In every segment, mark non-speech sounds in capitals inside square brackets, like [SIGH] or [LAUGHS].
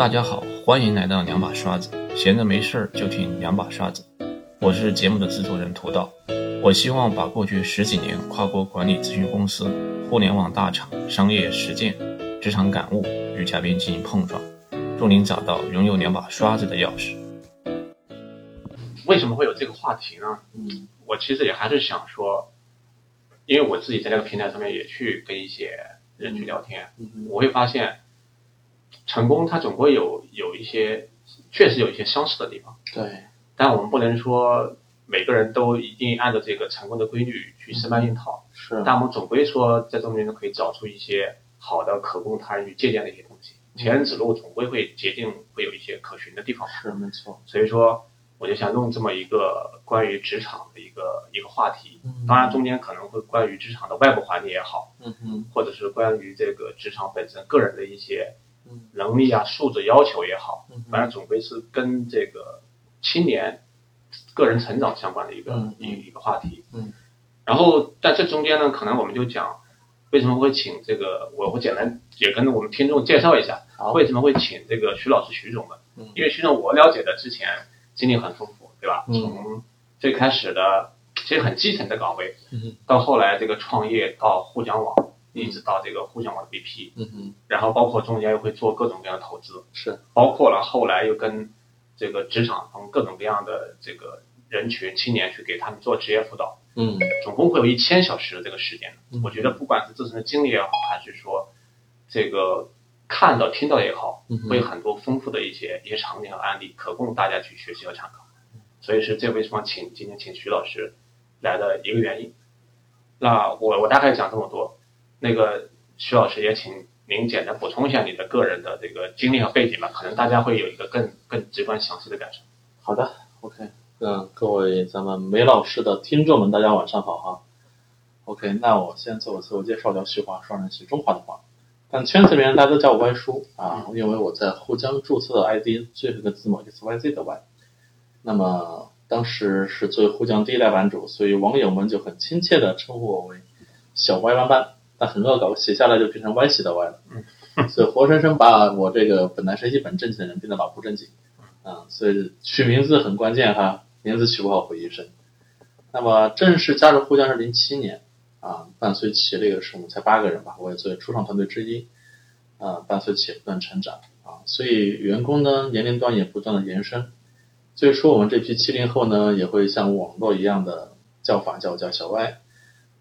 大家好，欢迎来到两把刷子，闲着没事儿就听两把刷子。我是节目的制作人涂道，我希望把过去十几年跨国管理咨询公司、互联网大厂、商业实践、职场感悟与嘉宾进行碰撞，助您找到拥有两把刷子的钥匙。为什么会有这个话题呢？嗯我其实也还是想说，因为我自己在这个平台上面也去跟一些人去聊天，嗯我会发现，成功它总归有有一些，确实有一些相似的地方，对，但我们不能说每个人都一定按照这个成功的规律去生搬硬套，是。但我们总归说在中间可以找出一些好的可供他人去借鉴的一些东西。前人指路，总归会捷径会有一些可循的地方。是没错，所以说，我就想弄这么一个关于职场的一个一个话题。嗯。当然，中间可能会关于职场的外部环境也好，嗯嗯或者是关于这个职场本身个人的一些嗯能力啊、素质要求也好，嗯反正总归是跟这个青年个人成长相关的一个、嗯一一个话题。嗯。然后在这中间呢，可能我们就讲为什么会请这个，我会简单也跟我们听众介绍一下，好为什么会请这个徐老师徐总们。嗯因为徐总我了解的之前经历很丰富，对吧？嗯从最开始的其实很基层的岗位，嗯到后来这个创业，到互联网，一直到这个互联网的 BP，嗯哼然后包括中间又会做各种各样的投资，是包括了后来又跟这个职场中各种各样的这个人群青年去给他们做职业辅导，嗯总共会有一千小时的这个时间。嗯我觉得不管是自身的经历也好，还是说这个看到听到也好，嗯会有很多丰富的一些一些场景和案例，可供大家去学习和参考。所以是这为什么请今天请徐老师来的一个原因。那我我大概讲这么多，那个徐老师也请您简单补充一下你的个人的这个经历和背景吧，可能大家会有一个更更直观详细的感受。好的，OK，嗯，各位咱们梅老师的听众们，大家晚上好哈。OK，那我先做个自我介绍，叫徐华，双人是中华的华，但圈子里面大家都叫我歪叔啊，因为我在沪江注册的 ID 最后一个字母就是 YZ 的 Y。那么当时是作为沪江第一代版主，所以网友们就很亲切的称呼我为小歪班班，但很恶搞，写下来就变成歪斜的歪了。嗯 [LAUGHS] 所以活生生把我这个本来是一本正经的人变得老不正经。啊，所以取名字很关键哈，名字取不好毁一生。那么正式加入沪江是零七年啊，伴随企业这个是我们才八个人吧，我也作为初创团队之一啊，伴随企业不断成长啊，所以员工呢年龄段也不断的延伸。最初我们这批七零后呢，也会像网络一样的叫法叫叫小歪，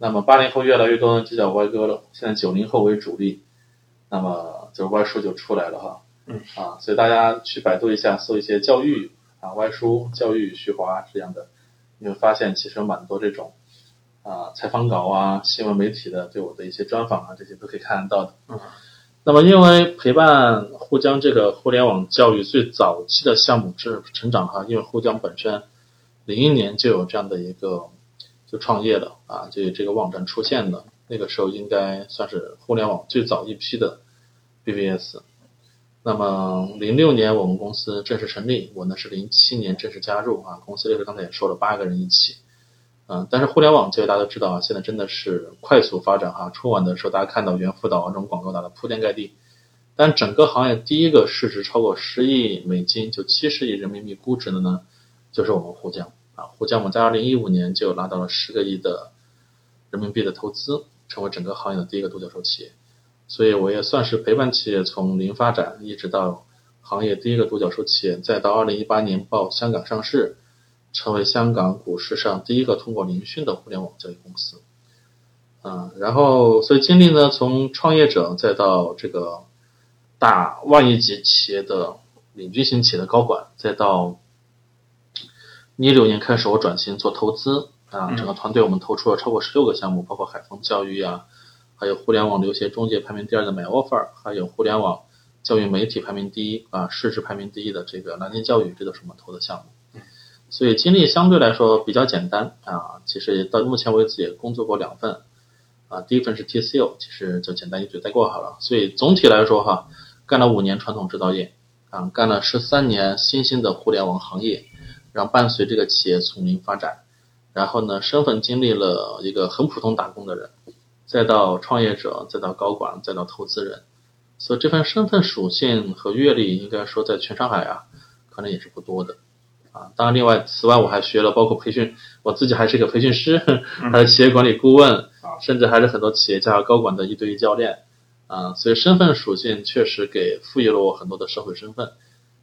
那么八零后越来越多呢就叫歪哥了，现在九零后为主力，那么就是歪叔就出来了哈。嗯啊，所以大家去百度一下，搜一些教育啊、歪叔、教育、徐华这样的，你会发现其实有蛮多这种啊采访稿啊、新闻媒体的对我的一些专访啊，这些都可以看得到的。嗯。那么，因为陪伴沪江这个互联网教育最早期的项目是成长哈，因为沪江本身零一年就有这样的一个就创业了啊，就这个网站出现了，那个时候应该算是互联网最早一批的 BBS。那么零六年我们公司正式成立，我呢是零七年正式加入啊。公司就是刚才也说了，八个人一起，嗯，但是互联网这个大家都知道啊，现在真的是快速发展哈。春晚的时候大家看到猿辅导这种广告打的铺天盖地，但整个行业第一个市值超过十亿美金，就七十亿人民币估值的呢，就是我们沪江啊。沪江我在二零一五年就拿到了十个亿的人民币的投资，成为整个行业的第一个独角兽企业。所以我也算是陪伴企业从零发展，一直到行业第一个独角兽企业，再到二零一八年报香港上市，成为香港股市上第一个通过聆讯的互联网交易公司。嗯，然后所以经历呢，从创业者再到这个大万亿级企业的领军型企业的高管，再到一六年开始我转型做投资啊，整个团队我们投出了超过十六个项目，包括海丰教育啊。还有互联网留学中介排名第二的 MyOffer，还有互联网教育媒体排名第一啊，市值排名第一的这个蓝天教育，这都是我们投的项目。所以经历相对来说比较简单啊，其实到目前为止也工作过两份啊，第一份是 TCO，其实就简单一嘴带过好了。所以总体来说哈，干了五年传统制造业啊，干了十三年新兴的互联网行业，然后伴随这个企业从零发展，然后呢，身份经历了一个很普通打工的人。再到创业者，再到高管，再到投资人，所以这份身份属性和阅历，应该说在全上海啊，可能也是不多的。啊，当然，另外，此外我还学了包括培训，我自己还是一个培训师，还是企业管理顾问，甚至还是很多企业家和高管的一对一教练。啊，所以身份属性确实给赋予了我很多的社会身份，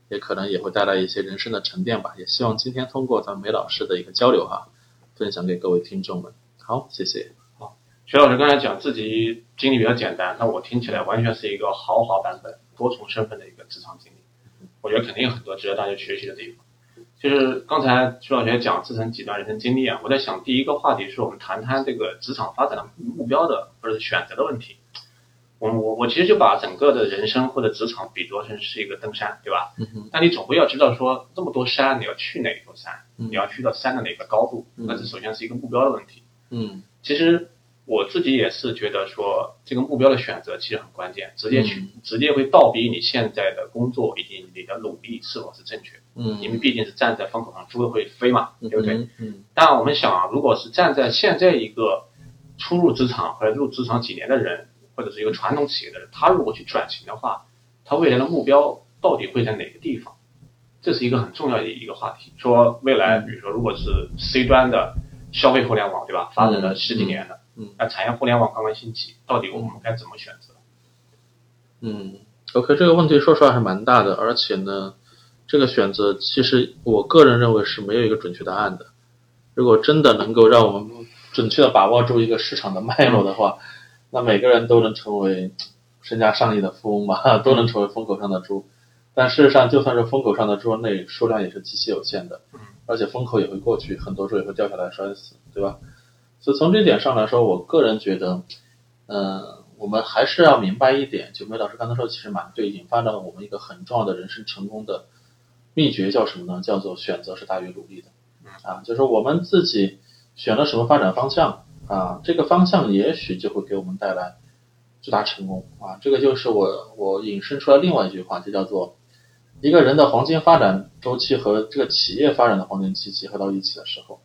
也可能也会带来一些人生的沉淀吧。也希望今天通过咱们梅老师的一个交流哈，分享给各位听众们。好，谢谢。好，徐老师刚才讲自己经历比较简单，那我听起来完全是一个豪华版本、多重身份的一个职场经历。我觉得肯定有很多值得大家学习的地方。就是刚才徐老师讲自成几段人生经历啊，我在想第一个话题是我们谈谈这个职场发展的目标的或者是选择的问题。我我我其实就把整个的人生或者职场比作成是一个登山，对吧？嗯但你总归要知道说这么多山，你要去哪座山？你要去到山的哪个高度？那这首先是一个目标的问题。嗯其实我自己也是觉得说，这个目标的选择其实很关键，直接去、直接会倒逼你现在的工作以及你的努力是否是正确。嗯，因为毕竟是站在风口上，猪会飞嘛，对不对？嗯但我们想啊，如果是站在现在一个初入职场或者入职场几年的人，或者是一个传统企业的人，他如果去转型的话，他未来的目标到底会在哪个地方？这是一个很重要的一个话题。说未来，比如说，如果是 C 端的消费互联网，对吧？发展了十几年了，嗯，那产业互联网刚刚兴起，到底我们该怎么选择？嗯，OK，这个问题说实话是蛮大的，而且呢，这个选择其实我个人认为是没有一个准确答案的。如果真的能够让我们准确的把握住一个市场的脉络的话，那每个人都能成为身家上亿的富翁嘛，[LAUGHS] 都能成为风口上的猪。但事实上，就算是风口上的猪，那数量也是极其有限的，而且风口也会过去，很多猪也会掉下来摔死，对吧？所以从这点上来说，我个人觉得，嗯、我们还是要明白一点，就梅老师刚才说，其实蛮对，引发了我们一个很重要的人生成功的秘诀叫什么呢？叫做选择是大于努力的。啊，就是我们自己选了什么发展方向啊，这个方向也许就会给我们带来巨大成功啊。这个就是我我引申出来另外一句话，就叫做一个人的黄金发展周期和这个企业发展的黄金期结合到一起的时候，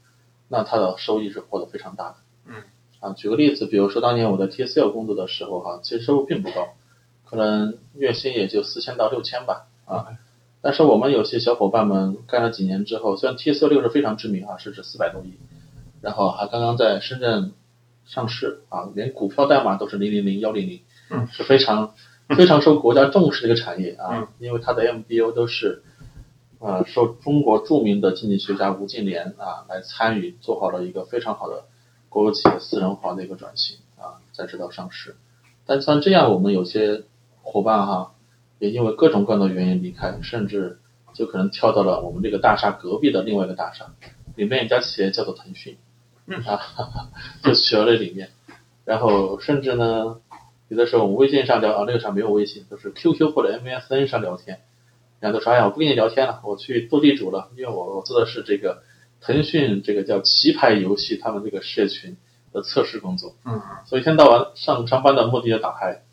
那他的收益是获得非常大的。嗯，啊，举个例子，比如说当年我在 TCL 工作的时候哈、其实收入并不高，可能月薪也就四千到六千吧啊。但是我们有些小伙伴们干了几年之后，虽然 TCL 六是非常知名啊，市值四百多亿，然后还刚刚在深圳上市啊，连股票代码都是零零零幺零零，嗯，是非常非常受国家重视的一个产业啊，嗯因为它的 MBO 都是啊受中国著名的经济学家吴敬琏啊来参与，做好了一个非常好的国有企业私人化的一个转型啊，才知道上市。但像这样，我们有些伙伴哈、也因为各种各样的原因离开，甚至就可能跳到了我们这个大厦隔壁的另外一个大厦，里面一家企业叫做腾讯，[LAUGHS] 啊，就学了里面，然后甚至呢，有的时候我们微信上聊啊，那个时候没有微信，都是 QQ 或者 MSN 上聊天，然后都说哎呀，我不跟你聊天了，我去斗地主了，因为我我做的是这个腾讯这个叫棋牌游戏他们这个社群的测试工作，嗯。所以一天到晚上上班的目的就打牌，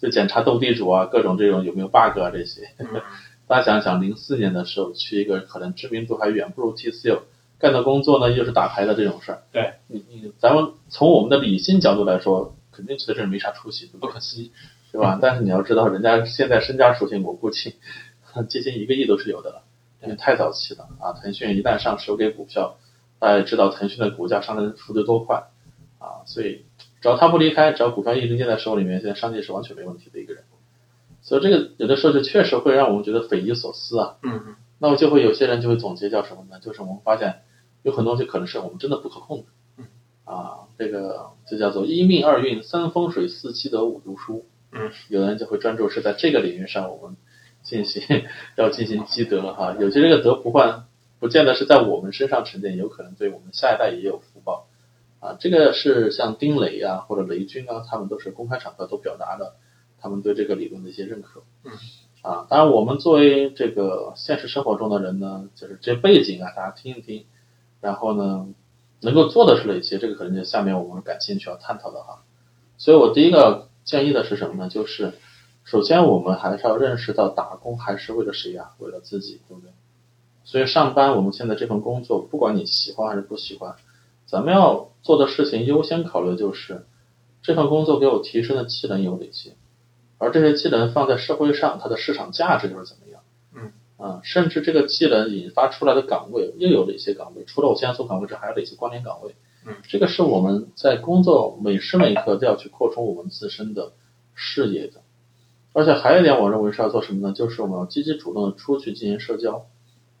就检查斗地主啊，各种这种有没有 bug 啊这些。嗯。[LAUGHS] 大家想想，零四年的时候去一个可能知名度还远不如 TCL 干的工作呢，又是打牌的这种事儿。对，你你咱们从我们的理性角度来说，肯定觉得这没啥出息，不可思议，对吧？[LAUGHS] 但是你要知道，人家现在身家属性，我估计 [LAUGHS] 接近一个亿都是有的了，因为太早期了啊！腾讯一旦上市，给股票，大家也知道腾讯的股价上升速度多快啊！所以只要他不离开，只要股票一直捏在手里面，现在上界是完全没问题的一个人。所以这个有的时候就确实会让我们觉得匪夷所思啊。嗯嗯那么就会有些人就会总结叫什么呢？就是我们发现有很多东西可能是我们真的不可控的。嗯啊，这个就叫做一命二运三风水四积德五读书。嗯，有的人就会专注是在这个领域上，我们进行 [LAUGHS] 要进行积德哈、有些这个德不换，不见得是在我们身上沉淀，有可能对我们下一代也有福报。啊，这个是像丁磊啊或者雷军啊，他们都是公开场合都表达了他们对这个理论的一些认可。嗯。啊，当然我们作为这个现实生活中的人呢，就是这些背景啊，大家听一听，然后呢，能够做的是哪些，这个可能就下面我们感兴趣要探讨的哈。所以我第一个建议的是什么呢？就是首先我们还是要认识到打工还是为了谁呀、为了自己，对不对？所以上班我们现在这份工作，不管你喜欢还是不喜欢，咱们要做的事情优先考虑就是这份工作给我提升的技能有哪些。而这些技能放在社会上，它的市场价值又是怎么样？嗯，啊，甚至这个技能引发出来的岗位又有了一些岗位？除了我现在做岗位之外，还有哪些关联岗位？嗯，这个是我们在工作每时每刻都要去扩充我们自身的视野的。而且还有一点，我认为是要做什么呢？就是我们要积极主动的出去进行社交，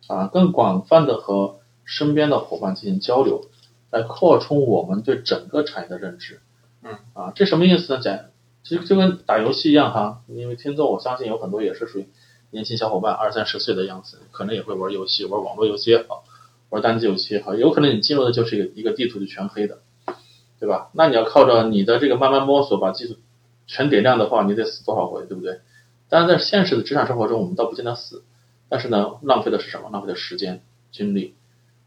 啊，更广泛的和身边的伙伴进行交流，来扩充我们对整个产业的认知。嗯，啊，这什么意思呢？讲，其实就跟打游戏一样哈，因为听众我相信有很多也是属于年轻小伙伴，二三十岁的样子，可能也会玩游戏，玩网络游戏也好，玩单机游戏也好，有可能你进入的就是一个一个地图就全黑的，对吧？那你要靠着你的这个慢慢摸索把技术全点亮的话，你得死多少回，对不对？但是，在现实的职场生活中，我们倒不见得死，但是呢，浪费的是什么？浪费的时间、精力。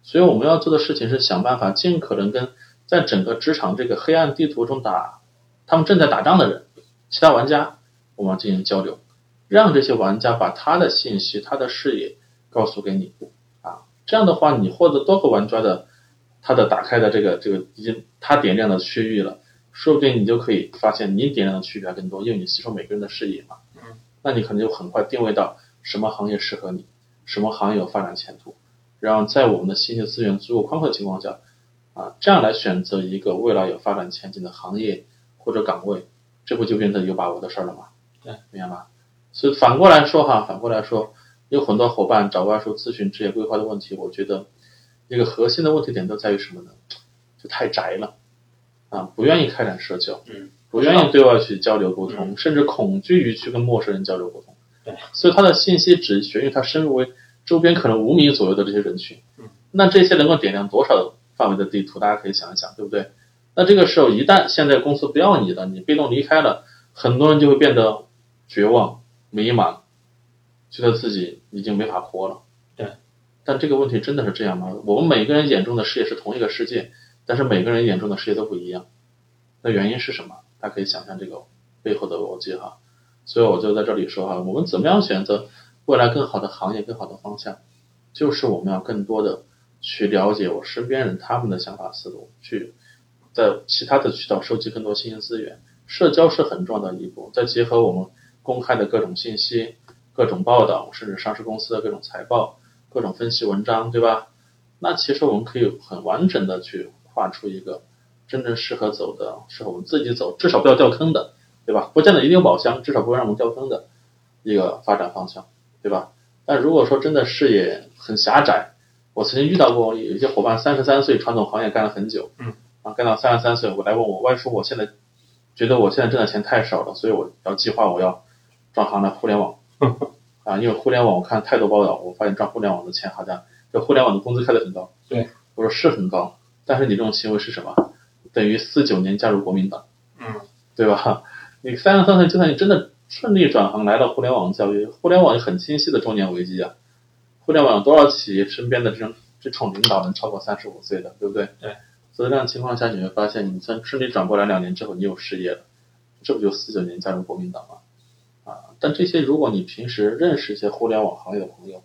所以我们要做的事情是想办法尽可能跟在整个职场这个黑暗地图中打，他们正在打仗的人，其他玩家，我们要进行交流，让这些玩家把他的信息、他的视野告诉给你啊。这样的话，你获得多个玩家的他的打开的这个这个已经他点亮的区域了。说不定你就可以发现你点亮的区域还更多，因为你吸收每个人的视野嘛。嗯，那你可能就很快定位到什么行业适合你，什么行业有发展前途，然后在我们的信息资源足够宽阔的情况下，啊，这样来选择一个未来有发展前景的行业或者岗位，这不就变得有把握的事儿了吗？对，明白吗？所以反过来说哈，反过来说，有很多伙伴找外叔咨询职业规划的问题，我觉得一个核心的问题点都在于什么呢？就太宅了。啊，不愿意开展社交，嗯，不愿意对外去交流沟通，甚至恐惧于去跟陌生人交流沟通。对，所以他的信息只悬于他深入为周边可能五米左右的这些人群。嗯，那这些能够点亮多少范围的地图？大家可以想一想，对不对？那这个时候，一旦现在公司不要你了，你被动离开了，很多人就会变得绝望、迷茫，觉得自己已经没法活了。对，但这个问题真的是这样吗？我们每个人眼中的世界是同一个世界。但是每个人眼中的世界都不一样，那原因是什么？大家可以想象这个背后的逻辑哈。所以我就在这里说哈，我们怎么样选择未来更好的行业、更好的方向，就是我们要更多的去了解我身边人他们的想法思路，去在其他的渠道收集更多信息资源。社交是很重要的一步，再结合我们公开的各种信息、各种报道，甚至上市公司的各种财报、各种分析文章，对吧？那其实我们可以很完整的去。画出一个真正适合走的、适合我们自己走，至少不要掉坑的，对吧？不见得一定有宝箱，至少不会让我们掉坑的一个发展方向，对吧？但如果说真的视野很狭窄，我曾经遇到过有一些伙伴，三十三岁传统行业干了很久，嗯，啊，干到三十三岁，我来问我，外叔，我现在觉得我现在挣的钱太少了，所以我要计划我要转行了互联网，[LAUGHS] 啊，因为互联网我看太多报道，我发现赚互联网的钱好像这互联网的工资开的很高，对，我说是很高。但是你这种行为是什么？等于四九年加入国民党，嗯，[LAUGHS] 对吧？你三十三岁，就算你真的顺利转行来到互联网教育，互联网有很清晰的中年危机啊。互联网有多少企业身边的这种这种领导能超过三十五岁的，对不对？对。所以这样情况下，你会发现，你算顺利转过来两年之后，你有事业了，这不就四九年加入国民党吗？啊！但这些，如果你平时认识一些互联网行业的朋友，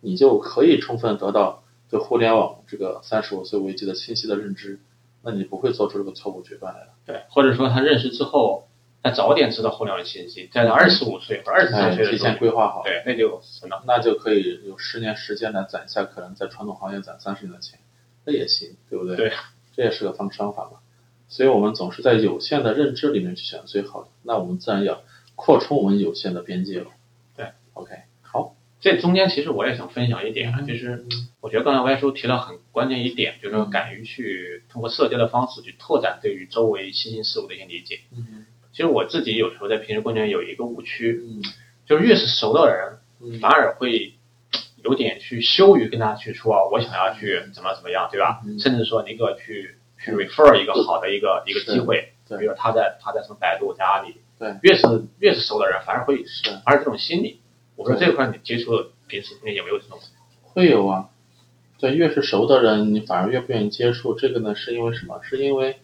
你就可以充分得到。对互联网这个三十五岁危机的清晰的认知，那你不会做出这个错误决断来了。对，或者说他认识之后，他早点知道互联网信息，在他二十五岁或二十三岁的提前规划好，对，那就成了，那就可以有十年时间来攒下可能在传统行业攒三十年的钱，那也行，对不对？对，这也是个方方法嘛。所以我们总是在有限的认知里面去选最好的，那我们自然要扩充我们有限的边界了。对，OK，好。这中间其实我也想分享一点啊，就是我觉得刚才歪叔提到很关键一点，就是说敢于去通过社交的方式去拓展对于周围新兴事物的一些理解。嗯，其实我自己有时候在平时过程中有一个误区，嗯，就是越是熟的人，反而会有点去羞于跟他去说，我想要去怎么怎么样，对吧？甚至说你给我去去 refer 一个好的一个一个机会，比如他在他在什么百度在阿里，对，越是越是熟的人，反而会是，而这种心理。我说这块你接触平时有没有这种？会有啊，对，越是熟的人，你反而越不愿意接触。这个呢，是因为什么？是因为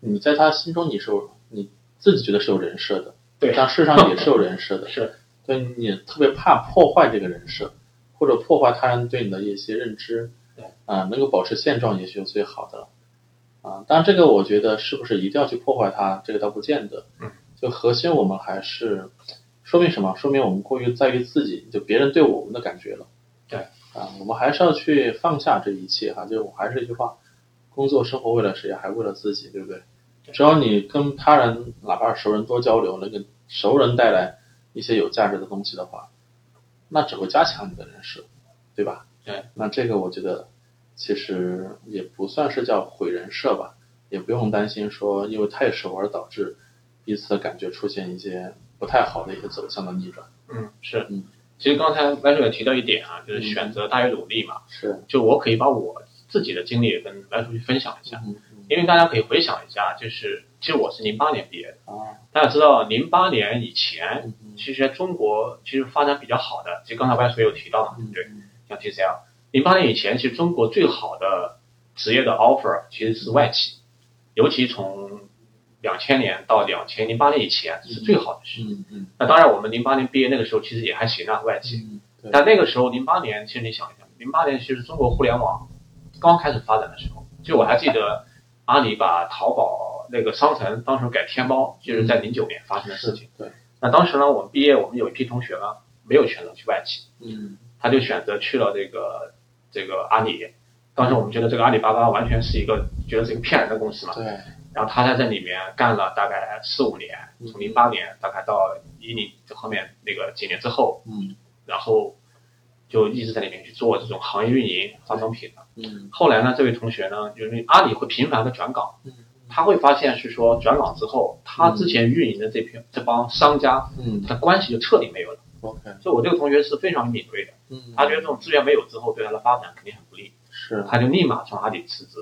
你在他心中你是有你自己觉得是有人设的，对，但事实上也是有人设的。[LAUGHS] 是，对你特别怕破坏这个人设，或者破坏他人对你的一些认知。对，啊，能够保持现状也许是最好的了。啊，当然这个我觉得是不是一定要去破坏它，这个倒不见得。嗯，就核心我们还是说明什么？说明我们过于在于自己，就别人对我们的感觉了。对啊，我们还是要去放下这一切哈。就我还是一句话，工作生活为了谁？还为了自己，对不对？只要你跟他人，哪怕是熟人多交流，能给熟人带来一些有价值的东西的话，那只会加强你的人设，对吧？对。那这个我觉得其实也不算是叫毁人设吧，也不用担心说因为太熟而导致彼此的感觉出现一些不太好的一些走向的逆转。嗯，是，嗯，其实刚才白叔也提到一点啊，就是选择大于努力嘛。是，就我可以把我自己的经历跟白叔去分享一下，嗯因为大家可以回想一下，就是其实我是零八年毕业的，啊，大家知道零八年以前，其实中国其实发展比较好的，其实刚才白叔也有提到嘛，对不对？嗯像 TCL，零八年以前，其实中国最好的职业的 offer 其实是外企，尤其从两千年到两千零八年以前是最好的时期。嗯嗯那当然，我们零八年毕业那个时候其实也还行啊，外企。嗯，但那个时候零八年，其实你想一想，零八年其实中国互联网刚开始发展的时候，就我还记得阿里把淘宝那个商城当时改天猫，就是在零九年发生的事情。对，那当时呢，我们毕业，我们有一批同学呢没有选择去外企，嗯他就选择去了这个这个阿里。当时我们觉得这个阿里巴巴完全是一个觉得是一个骗人的公司嘛，对，然后他在这里面干了大概四五年，嗯。从零八年大概到一零这后面那个几年之后，嗯。然后就一直在里面去做这种行业运营、化妆品的。嗯。后来呢，这位同学呢，因为阿里会频繁的转岗，嗯。他会发现是说转岗之后，他之前运营的这批这帮商家，嗯。他关系就彻底没有了。，OK，所以我这个同学是非常敏锐的，嗯，他觉得这种资源没有之后，对他的发展肯定很不利，是，他就立马从阿里辞职，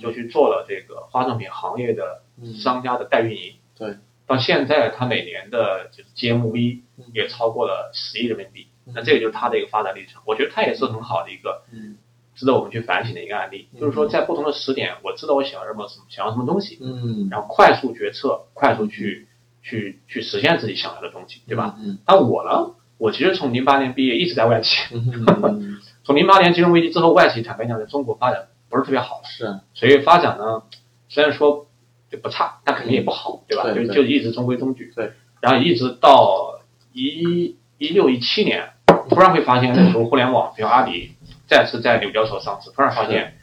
就去做了这个化妆品行业的嗯。商家的代运营。对，到现在他每年的就是 GMV 嗯。也超过了十亿人民币，嗯。那这个就是他的一个发展历程。我觉得他也是很好的一个嗯。值得我们去反省的一个案例，嗯。就是说在不同的时点，我知道我想要什么什么想要什么东西，嗯，然后快速决策，快速去去去实现自己想要的东西，对吧？嗯那我呢，我其实从零八年毕业一直在外企，[LAUGHS] 从零八年金融危机之后，外企坦白讲在中国发展不是特别好，是，所以发展呢虽然说就不差，但肯定也不好，对吧？对对。就就一直中规中矩。对，然后一直到一一六一七年，突然会发现那时候互联网，比如阿里再次在纽交所上市，突然发现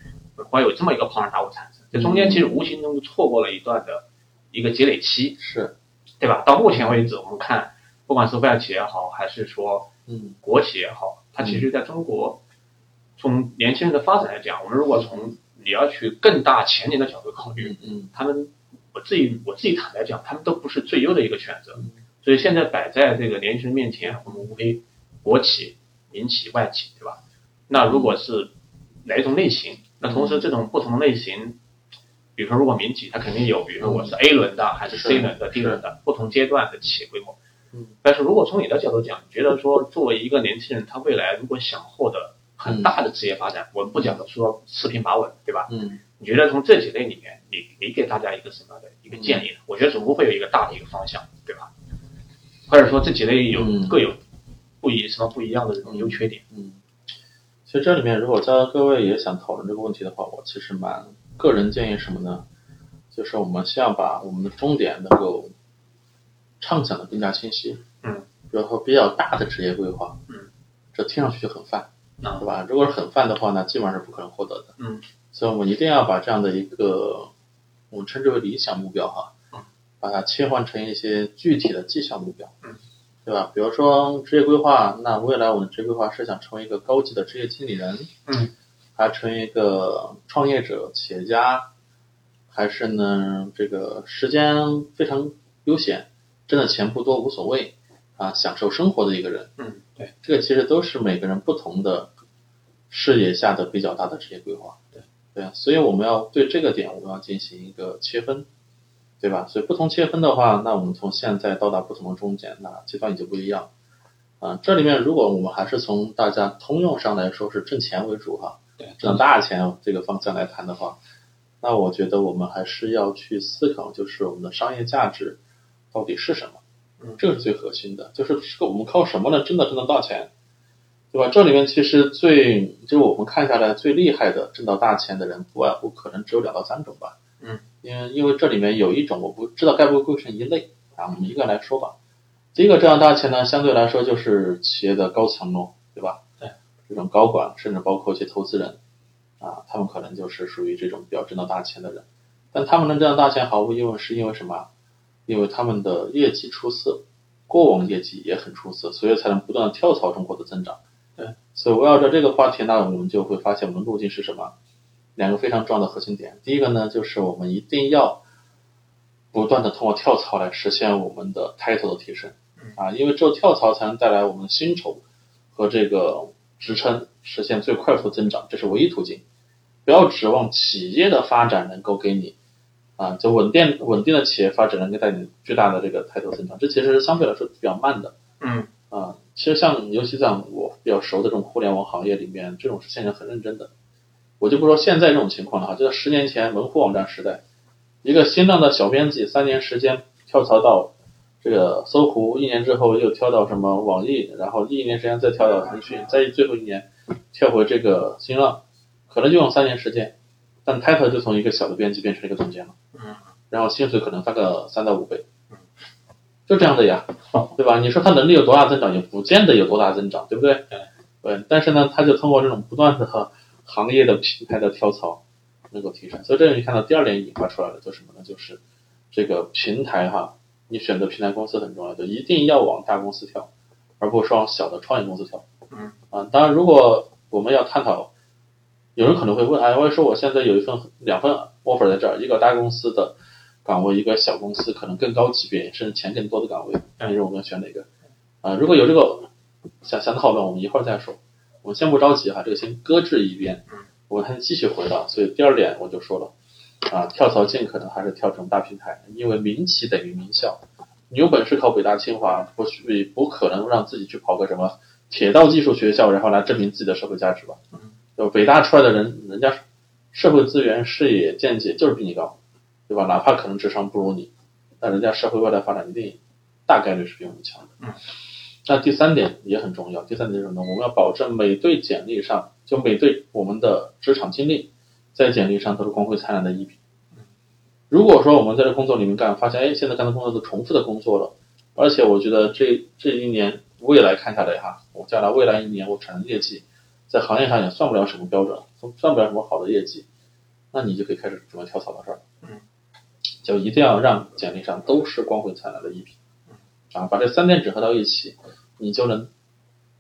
会有这么一个庞然大物产生，这中间其实无形中就错过了一段的一个积累期，是，对吧？到目前为止，我们看不管是外企也好，还是说嗯。国企也好，它其实在中国从年轻人的发展来讲，我们如果从你要去更大前景的角度考虑，嗯嗯他们我自己我自己坦白讲，他们都不是最优的一个选择嗯。所以现在摆在这个年轻人面前，我们无非国企、民企、外企，对吧？那如果是哪一种类型，那同时这种不同的类型，比如说如果民企，它肯定有，比如说我是 A 轮的还是 C 轮的、D 轮的不同阶段的企业规模。嗯但是如果从你的角度讲，你觉得说作为一个年轻人，他未来如果想获得很大的职业发展，我们不讲的说四平八稳，对吧？嗯你觉得从这几类里面，你你给大家一个什么样的一个建议呢？我觉得总部会有一个大的一个方向，对吧？或者说这几类有、嗯各有不一什么不一样的这种优缺点。嗯，其实这里面如果在各位也想讨论这个问题的话，我其实蛮个人建议什么呢？就是我们先要把我们的终点能够畅想的更加清晰。嗯，比如说比较大的职业规划。嗯，这听上去就很泛，啊对吧？如果是很泛的话呢，基本上是不可能获得的。嗯，所以我们一定要把这样的一个我们称之为理想目标哈嗯，把它切换成一些具体的绩效目标。嗯，对吧？比如说职业规划，那未来我的职业规划是想成为一个高级的职业经理人，嗯，还成为一个创业者、企业家，还是呢这个时间非常悠闲，挣的钱不多无所谓啊，享受生活的一个人。嗯，对，这个其实都是每个人不同的视野下的比较大的职业规划。对，对啊，所以我们要对这个点我们要进行一个切分，对吧？所以不同切分的话，那我们从现在到达不同的终点，那阶段也就不一样。啊，这里面如果我们还是从大家通用上来说是挣钱为主哈，对，挣大钱这个方向来谈的话，那我觉得我们还是要去思考，就是我们的商业价值到底是什么。嗯这个是最核心的，就是这个我们靠什么呢？真的挣得到钱，对吧？这里面其实最就是我们看下来最厉害的挣到大钱的人，不外乎可能只有两到三种吧。嗯，因为因为这里面有一种我不知道该不该归成一类啊，我们一个来说吧。第一个挣到大钱呢，相对来说就是企业的高层咯，对吧？对，这种高管，甚至包括一些投资人，啊，他们可能就是属于这种比较挣到大钱的人。但他们能挣到大钱，毫无疑问是因为什么？因为他们的业绩出色，过往业绩也很出色，所以才能不断跳槽中国的增长。对，所以围绕着这个话题呢，我们就会发现我们的路径是什么？两个非常重要的核心点。第一个呢，就是我们一定要不断的通过跳槽来实现我们的 title 的提升。啊，因为只有跳槽才能带来我们薪酬和这个职称实现最快速增长，这是唯一途径。不要指望企业的发展能够给你啊，就稳定稳定的企业发展能够带你巨大的这个抬头增长，这其实相对来说比较慢的。嗯啊，其实像尤其在我比较熟的这种互联网行业里面，这种是现象很认真的。我就不说现在这种情况了哈，就在十年前门户网站时代，一个新浪的小编辑三年时间跳槽到这个搜狐，一年之后又跳到什么网易，然后一年时间再跳到腾讯，再最后一年跳回这个新浪，可能就用三年时间，但 title 就从一个小的编辑变成了一个总监了，嗯，然后薪水可能翻个三到五倍，就这样的呀，对吧？你说他能力有多大增长，也不见得有多大增长，对不对？对，对，但是呢，他就通过这种不断的行业的品牌的跳槽，能够提升。所以这里你看到第二点引发出来的就是什么呢？就是这个平台哈，你选择平台公司很重要，就一定要往大公司跳，而不是往小的创业公司跳。嗯啊，当然，如果我们要探讨，有人可能会问，哎，我说我现在有一份两份 offer 在这儿，一个大公司的岗位，一个小公司可能更高级别，甚至钱更多的岗位，那你认为我们选哪个？啊，如果有这个想想讨论，我们一会儿再说。我们先不着急哈，这个先搁置一边。我们还继续回到，所以第二点我就说了，啊，跳槽尽可能还是跳成大平台，因为民企等于名校。你有本事考北大清华，不去不可能让自己去跑个什么铁道技术学校，然后来证明自己的社会价值吧？就北大出来的人，人家社会资源、视野、见解就是比你高，对吧？哪怕可能智商不如你，但人家社会未来发展一定大概率是比我们强的。嗯。那第三点也很重要，第三点是什么呢？我们要保证每对简历上，就每对我们的职场经历，在简历上都是光辉灿烂的一笔。如果说我们在这工作里面干，发现哎，现在干的工作都重复的工作了，而且我觉得这这一年未来看下来哈，我将来未来一年我产生业绩，在行业上也算不了什么标准，算不了什么好的业绩，那你就可以开始准备跳槽的事儿。嗯，就一定要让简历上都是光辉灿烂的一笔。啊，把这三点整合到一起，你就能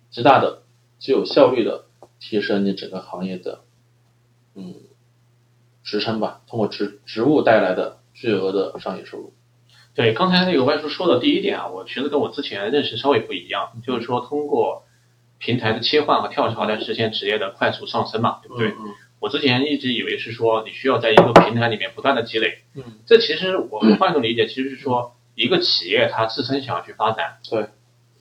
极大的、具有效率的提升你整个行业的嗯职称吧，通过职职务带来的巨额的商业收入。对，刚才那个外叔说的第一点啊，我觉得跟我之前认识稍微不一样，就是说通过平台的切换和跳槽来实现职业的快速上升嘛，对不对？嗯我之前一直以为是说你需要在一个平台里面不断的积累，嗯，这其实我换一种理解，其实是说一个企业它自身想要去发展，对，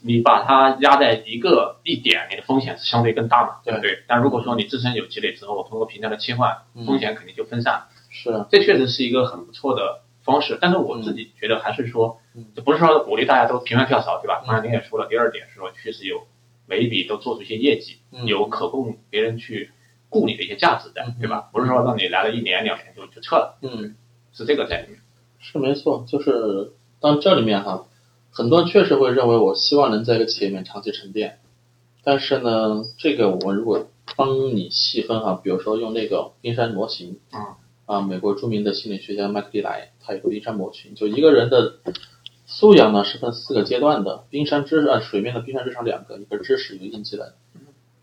你把它压在一个一点，你的风险是相对更大嘛，对不对？但如果说你自身有积累之后，通过平台的切换，嗯风险肯定就分散，是啊，这确实是一个很不错的方式。但是我自己觉得还是说嗯，就不是说鼓励大家都频繁跳槽，对吧？嗯。刚才您也说了，第二点是说确实有每一笔都做出一些业绩，嗯。有可供别人去雇你的一些价值在嗯，对吧？不是说让你来了一年两年就就撤了，嗯，是这个在里面。是没错，就是当这里面哈，很多人确实会认为我希望能在一个企业里面长期沉淀，但是呢，这个我们如果帮你细分哈，比如说用那个冰山模型，嗯啊，美国著名的心理学家麦克利莱，他有个冰山模型，就一个人的素养呢是分四个阶段的，冰山之啊水面的冰山之上两个，一个是知识，一个硬技能，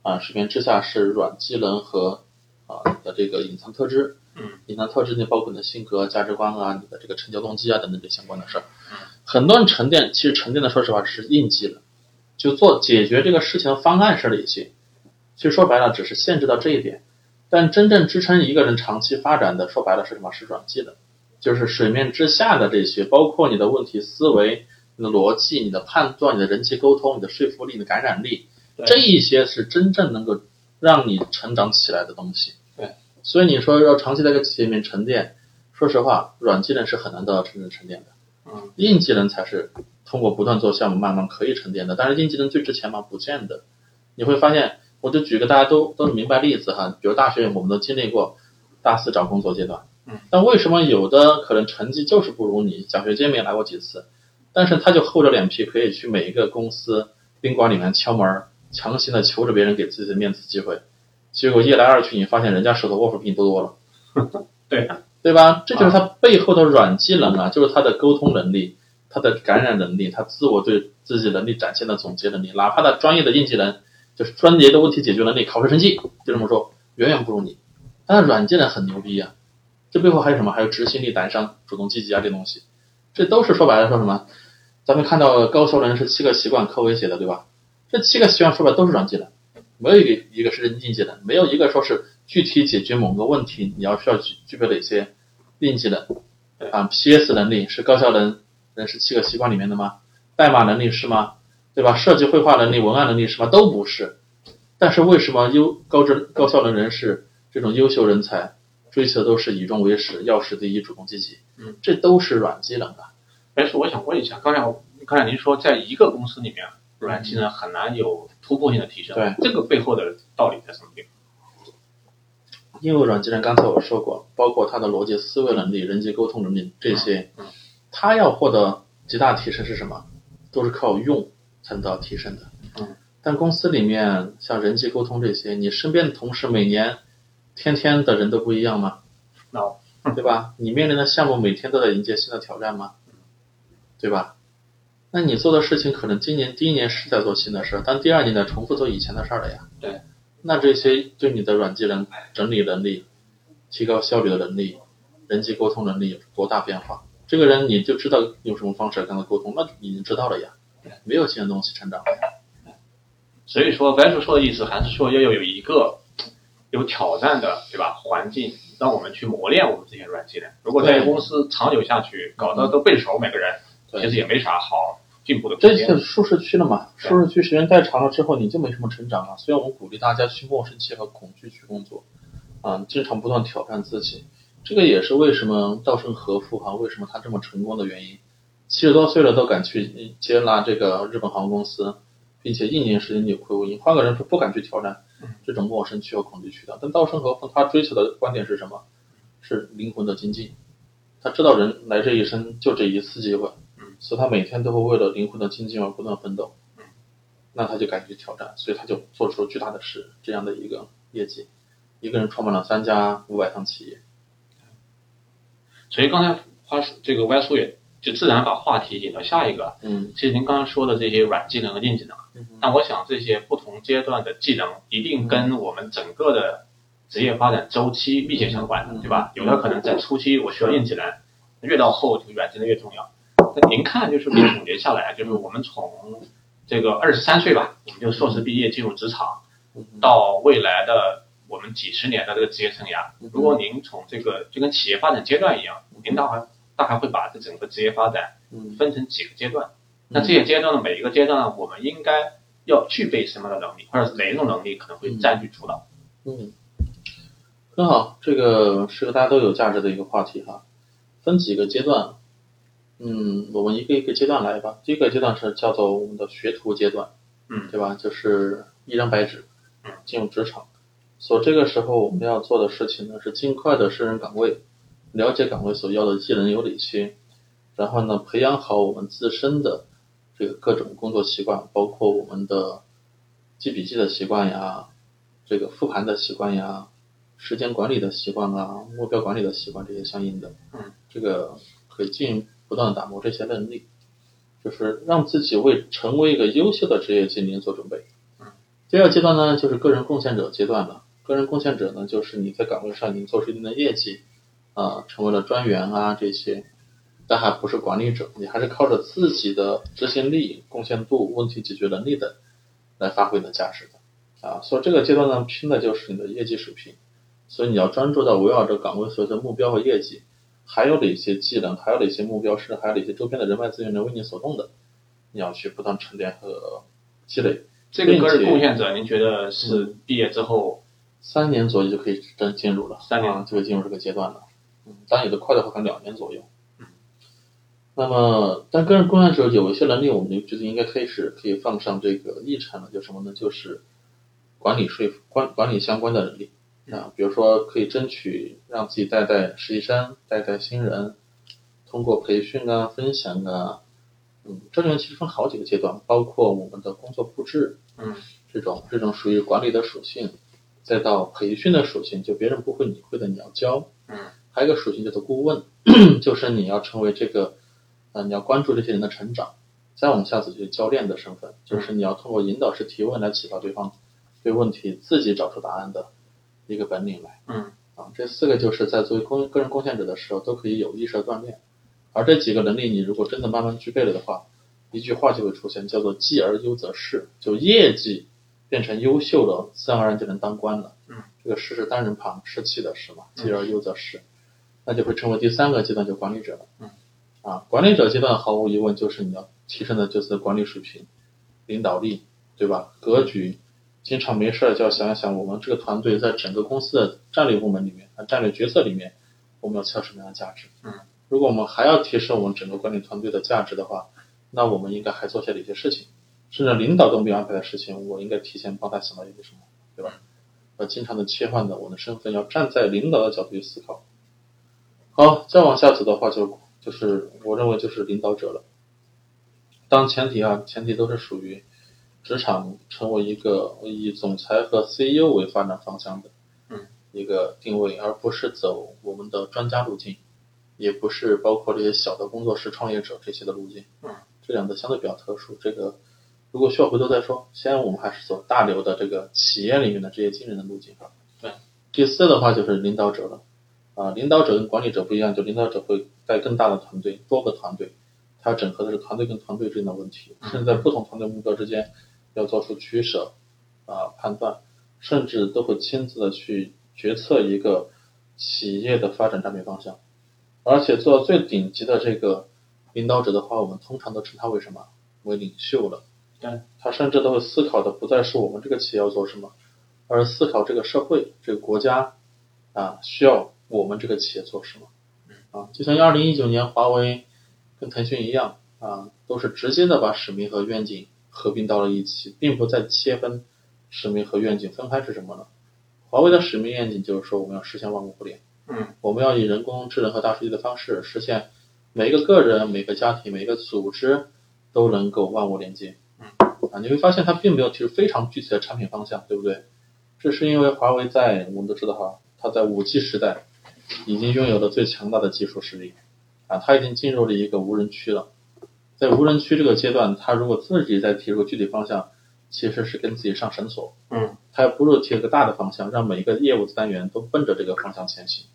啊，水面之下是软技能和啊你的这个隐藏特质，嗯，隐藏特质呢包括你的性格、价值观啊、你的这个成交动机啊等等这相关的事儿。嗯很多人沉淀，其实沉淀的说实话只是硬技能，就做解决这个事情的方案是理性，其实说白了只是限制到这一点。但真正支撑一个人长期发展的，说白了是什么？是软技能，就是水面之下的这些，包括你的问题思维、你的逻辑、你的判断、你的人际沟通、你的说服力、你的感染力，对这一些是真正能够让你成长起来的东西。对，所以你说要长期在一个企业里面沉淀，说实话，软技能是很难得到真正沉淀的。嗯，硬技能才是通过不断做项目慢慢可以沉淀的。但是硬技能最值钱吗？不见得。你会发现，我就举个大家都都明白例子哈，比如大学我们都经历过大四找工作阶段，嗯，但为什么有的可能成绩就是不如你，奖学金没来过几次，但是他就厚着脸皮可以去每一个公司宾馆里面敲门，强行的求着别人给自己的面子机会，结果一来二去，你发现人家手头 offer 比你多多了，[LAUGHS] 对 [LAUGHS] 对吧？这就是他背后的软技能啊，就是他的沟通能力、他的感染能力、他自我对自己能力展现的总结能力，哪怕他专业的硬技能，就是专业的问题解决能力、考试成绩，就这么说，远远不如你。他的软技能很牛逼啊，这背后还有什么？还有执行力、胆商、主动积极啊，这东西，这都是说白了说什么？咱们看到高效人是七个习惯，科威写的，对吧？这七个习惯说白了都是软技能，没有一个一个是硬技能，没有一个说是具体解决某个问题你要需要具具备的一些硬技能啊。PS 能力是高效能人是七个习惯里面的吗？代码能力是吗？对吧？设计绘画能力、文案能力是吗？都不是。但是为什么优高质高效能人士？这种优秀人才追求都是以终为始，要事第一，主动积极。嗯，这都是软技能啊。但是我想问一下，刚才刚才您说，在一个公司里面，软技能很难有突破性的提升。对，这个背后的道理在什么地方？因为软技能，刚才我说过，包括他的逻辑思维能力、人际沟通能力这些，嗯，他要获得极大提升是什么？都是靠用才能得到提升的。嗯，但公司里面像人际沟通这些，你身边的同事每年。天天的人都不一样吗？那对吧？你面临的项目每天都在迎接新的挑战吗？对吧？那你做的事情可能今年第一年是在做新的事儿，但第二年在重复做以前的事儿了呀。对。那这些对你的软技能、整理能力、提高效率的能力、人际沟通能力有多大变化？这个人你就知道用什么方式跟他沟通，那已经知道了呀。没有新的东西成长了呀。所以说，白叔说的意思还是说要要有一个。有挑战的，对吧？环境让我们去磨练我们这些软技能。如果在公司长久下去，搞得都背熟，每个人其实也没啥好进步的这是舒适区了嘛？舒适区时间太长了之后，你就没什么成长了。所以我们鼓励大家去陌生期和恐惧去工作，啊，经常不断挑战自己。这个也是为什么稻盛和夫哈为什么他这么成功的原因。七十多岁了都敢去接纳这个日本航空公司，并且一年时间扭亏为盈。换个人是不敢去挑战。这种陌生区和恐惧区的，但稻盛和夫他追求的观点是什么？是灵魂的精进。他知道人来这一生就这一次机会，所以他每天都会为了灵魂的精进而不断奋斗。那他就敢去挑战，所以他就做出了巨大的事这样的一个业绩。一个人创办了三家五百强企业。所以刚才花这个歪叔也就自然把话题引到下一个。嗯，其实您刚刚说的这些软技能和硬技能。那我想，这些不同阶段的技能一定跟我们整个的职业发展周期密切相关的，对吧？有的可能在初期我需要硬技能，越到后这个软技能越重要。那您看，就是您总结下来，就是我们从这个二十三岁吧，我们就硕士毕业进入职场，到未来的我们几十年的这个职业生涯，如果您从这个就跟企业发展阶段一样，您大概大概会把这整个职业发展分成几个阶段。那这些阶段的每一个阶段呢，我们应该要具备什么的能力，或者是哪种能力可能会占据主导？嗯，很好，这个是个大家都有价值的一个话题哈。分几个阶段，嗯，我们一个一个阶段来吧。第一个阶段是叫做我们的学徒阶段，嗯，对吧？就是一张白纸，嗯，进入职场。所以这个时候我们要做的事情呢，是尽快的胜任岗位，了解岗位所要的技能有哪些，然后呢，培养好我们自身的。这个各种工作习惯，包括我们的记笔记的习惯呀，这个复盘的习惯呀，时间管理的习惯啊，目标管理的习惯这些相应的，嗯，这个可以进不断的打磨这些能力，就是让自己为成为一个优秀的职业经理做准备。嗯，第二阶段呢，就是个人贡献者阶段了。个人贡献者呢，就是你在岗位上已经做出一定的业绩，啊，成为了专员啊这些。但还不是管理者，你还是靠着自己的执行力、贡献度、问题解决能力等来发挥你的价值的啊。所以这个阶段呢，拼的就是你的业绩水平。所以你要专注到围绕着岗位所有的目标和业绩，还有哪些技能，还有哪些目标是，还有哪些周边的人脉资源能为你所动的，你要去不断沉淀和积累。这个个人贡献者，您觉得是毕业之后三年左右就可以真进入了？三年就会进入这个阶段了。嗯，当然有的快的话，可能两年左右。嗯那么，但个人贡献者有一些能力，我们就觉得应该开始可以放上这个议程了，就什么呢？就是管理说服、管管理相关的能力啊，比如说可以争取让自己带带实习生、带带新人，通过培训啊、分享啊，嗯，这里面其实分好几个阶段，包括我们的工作布置，嗯。这种这种属于管理的属性，再到培训的属性，就别人不会你会的你要教，嗯。还有一个属性叫做顾问，[COUGHS] 就是你要成为这个，呃，你要关注这些人的成长。再往下走就是教练的身份，就是你要通过引导式提问来启发对方对问题自己找出答案的一个本领来。嗯啊，这四个就是在作为公个人贡献者的时候都可以有意识的锻炼。而这几个能力，你如果真的慢慢具备了的话，一句话就会出现，叫做“绩而优则仕”，就业绩变成优秀了，自然而然就能当官了。嗯，这个“仕”是单人旁，士气的“士”嘛，“绩而优则仕”，那就会成为第三个阶段，就管理者了。嗯，啊，管理者阶段毫无疑问就是你要提升的就是管理水平、领导力，对吧？格局，经常没事儿就要想一想，我们这个团队在整个公司的战略部门里面，啊，战略决策里面，我们要起到什么样的价值？嗯，如果我们还要提升我们整个管理团队的价值的话，那我们应该还做些哪些事情？甚至领导都没有安排的事情，我应该提前帮他想到一些什么，对吧？要经常的切换的我的身份，要站在领导的角度去思考。好，再往下走的话就，就是我认为就是领导者了。当前提啊，前提都是属于职场成为一个以总裁和 CEO 为发展方向的，嗯，一个定位，而不是走我们的专家路径，也不是包括这些小的工作室创业者这些的路径，嗯，这两个相对比较特殊。这个如果需要回头再说，先我们还是走大流的这个企业里面的这些经人的路径哈。对，第四的话就是领导者了，啊，领导者跟管理者不一样，就领导者会带更大的团队，多个团队。它整合的是团队跟团队之间的问题，甚至在不同团队目标之间要做出取舍啊判断，甚至都会亲自的去决策一个企业的发展战略方向。而且做到最顶级的这个领导者的话，我们通常都称他为什么？为领袖了。对，他甚至都会思考的不再是我们这个企业要做什么，而是思考这个社会、这个国家啊需要我们这个企业做什么。啊，就像二零一九年华为。跟腾讯一样啊，都是直接的把使命和愿景合并到了一起，并不再切分使命和愿景分开是什么呢？华为的使命愿景就是说我们要实现万物互联，嗯，我们要以人工智能和大数据的方式实现每一个个人、每个家庭、每个组织都能够万物连接。嗯，啊，你会发现它并没有提出非常具体的产品方向，对不对？这是因为华为在我们都知道哈，它在五 G 时代已经拥有了最强大的技术实力。啊，它已经进入了一个无人区了，在无人区这个阶段，他如果自己再提出个具体方向，其实是跟自己上绳索。嗯，他还不如提了个大的方向，让每一个业务单元都奔着这个方向前行。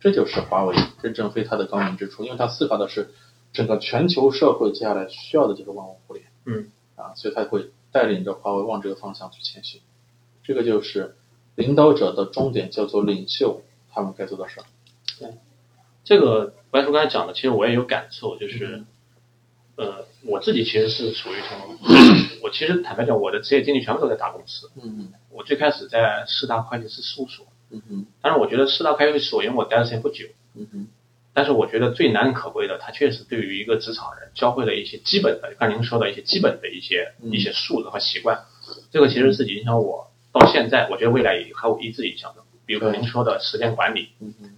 这就是华为任正非他的高明之处，因为他思考的是整个全球社会接下来需要的就是万物互联。嗯，啊，所以他会带领着华为往这个方向去前行。这个就是领导者的终点，叫做领袖，他们该做的事儿。对，这个。白叔刚才讲的，其实我也有感受，就是，呃，我自己其实是属于从，[COUGHS] 我其实坦白讲，我的职业经历全部都在大公司。嗯我最开始在四大会计师事务所，嗯哼。但是我觉得四大会计师所，因为我待的时间不久，嗯哼。但是我觉得最难可贵的，它确实对于一个职场人教会了一些基本的，刚您说的一些基本的一些、嗯。一些素质和习惯，这个其实是影响我到现在，我觉得未来也还有一直影响的。比如说您说的时间管理，嗯哼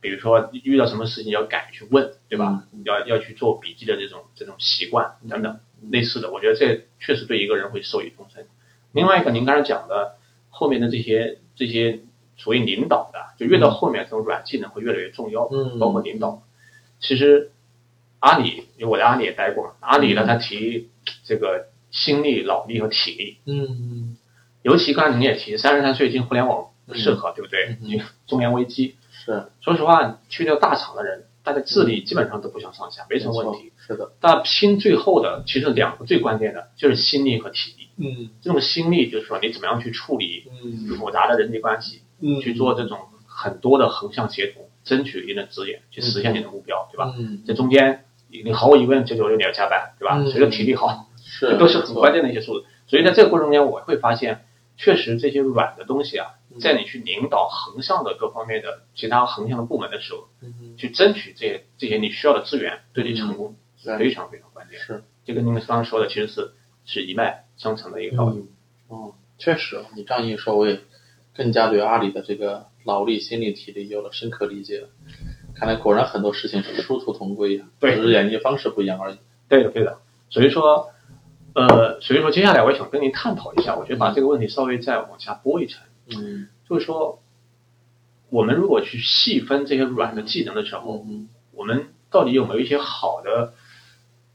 比如说遇到什么事情要敢去问，对吧？嗯要要去做笔记的这种这种习惯等等类似的，我觉得这确实对一个人会受益终身。另外一个，您刚才讲的后面的这些这些所谓领导的，就越到后面这种软技能会越来越重要，嗯包括领导。其实阿里，因为我在阿里也待过，阿里呢，他提这个心力、脑力和体力，嗯尤其刚才您也提，三十三岁进互联网不适合，对不对？嗯因为 [LAUGHS] 中年危机。是说实话，去掉大厂的人，大家智力基本上都不相上下，没什么问题。。是的，但拼最后的，其实两个最关键的就是心力和体力。嗯这种心力就是说，你怎么样去处理嗯复杂的人际关系，嗯去做这种很多的横向协同，争取一定的资源，去实现你的目标，对吧？嗯这中间，你毫无疑问，九九六你要加班，对吧？嗯随着体力好，是这都是很关键的一些素质。所以在这个过程中间，我会发现，确实这些软的东西啊，嗯在你去领导横向的各方面的其他横向的部门的时候，嗯去争取这些这些你需要的资源，对你成功是非常非常关键。是就跟您刚刚说的其实是是一脉相承的一个道理。嗯哦，确实，你这样一说，我也更加对阿里的这个脑力、心力、体力有了深刻理解了。看来果然很多事情是殊途同归呀，对只是演绎方式不一样而已。对的，对的。所以说，呃，所以说接下来我也想跟您探讨一下，我觉得把这个问题稍微再往下拨一层，嗯就是说，我们如果去细分这些软的技能的时候，嗯我们到底有没有一些好的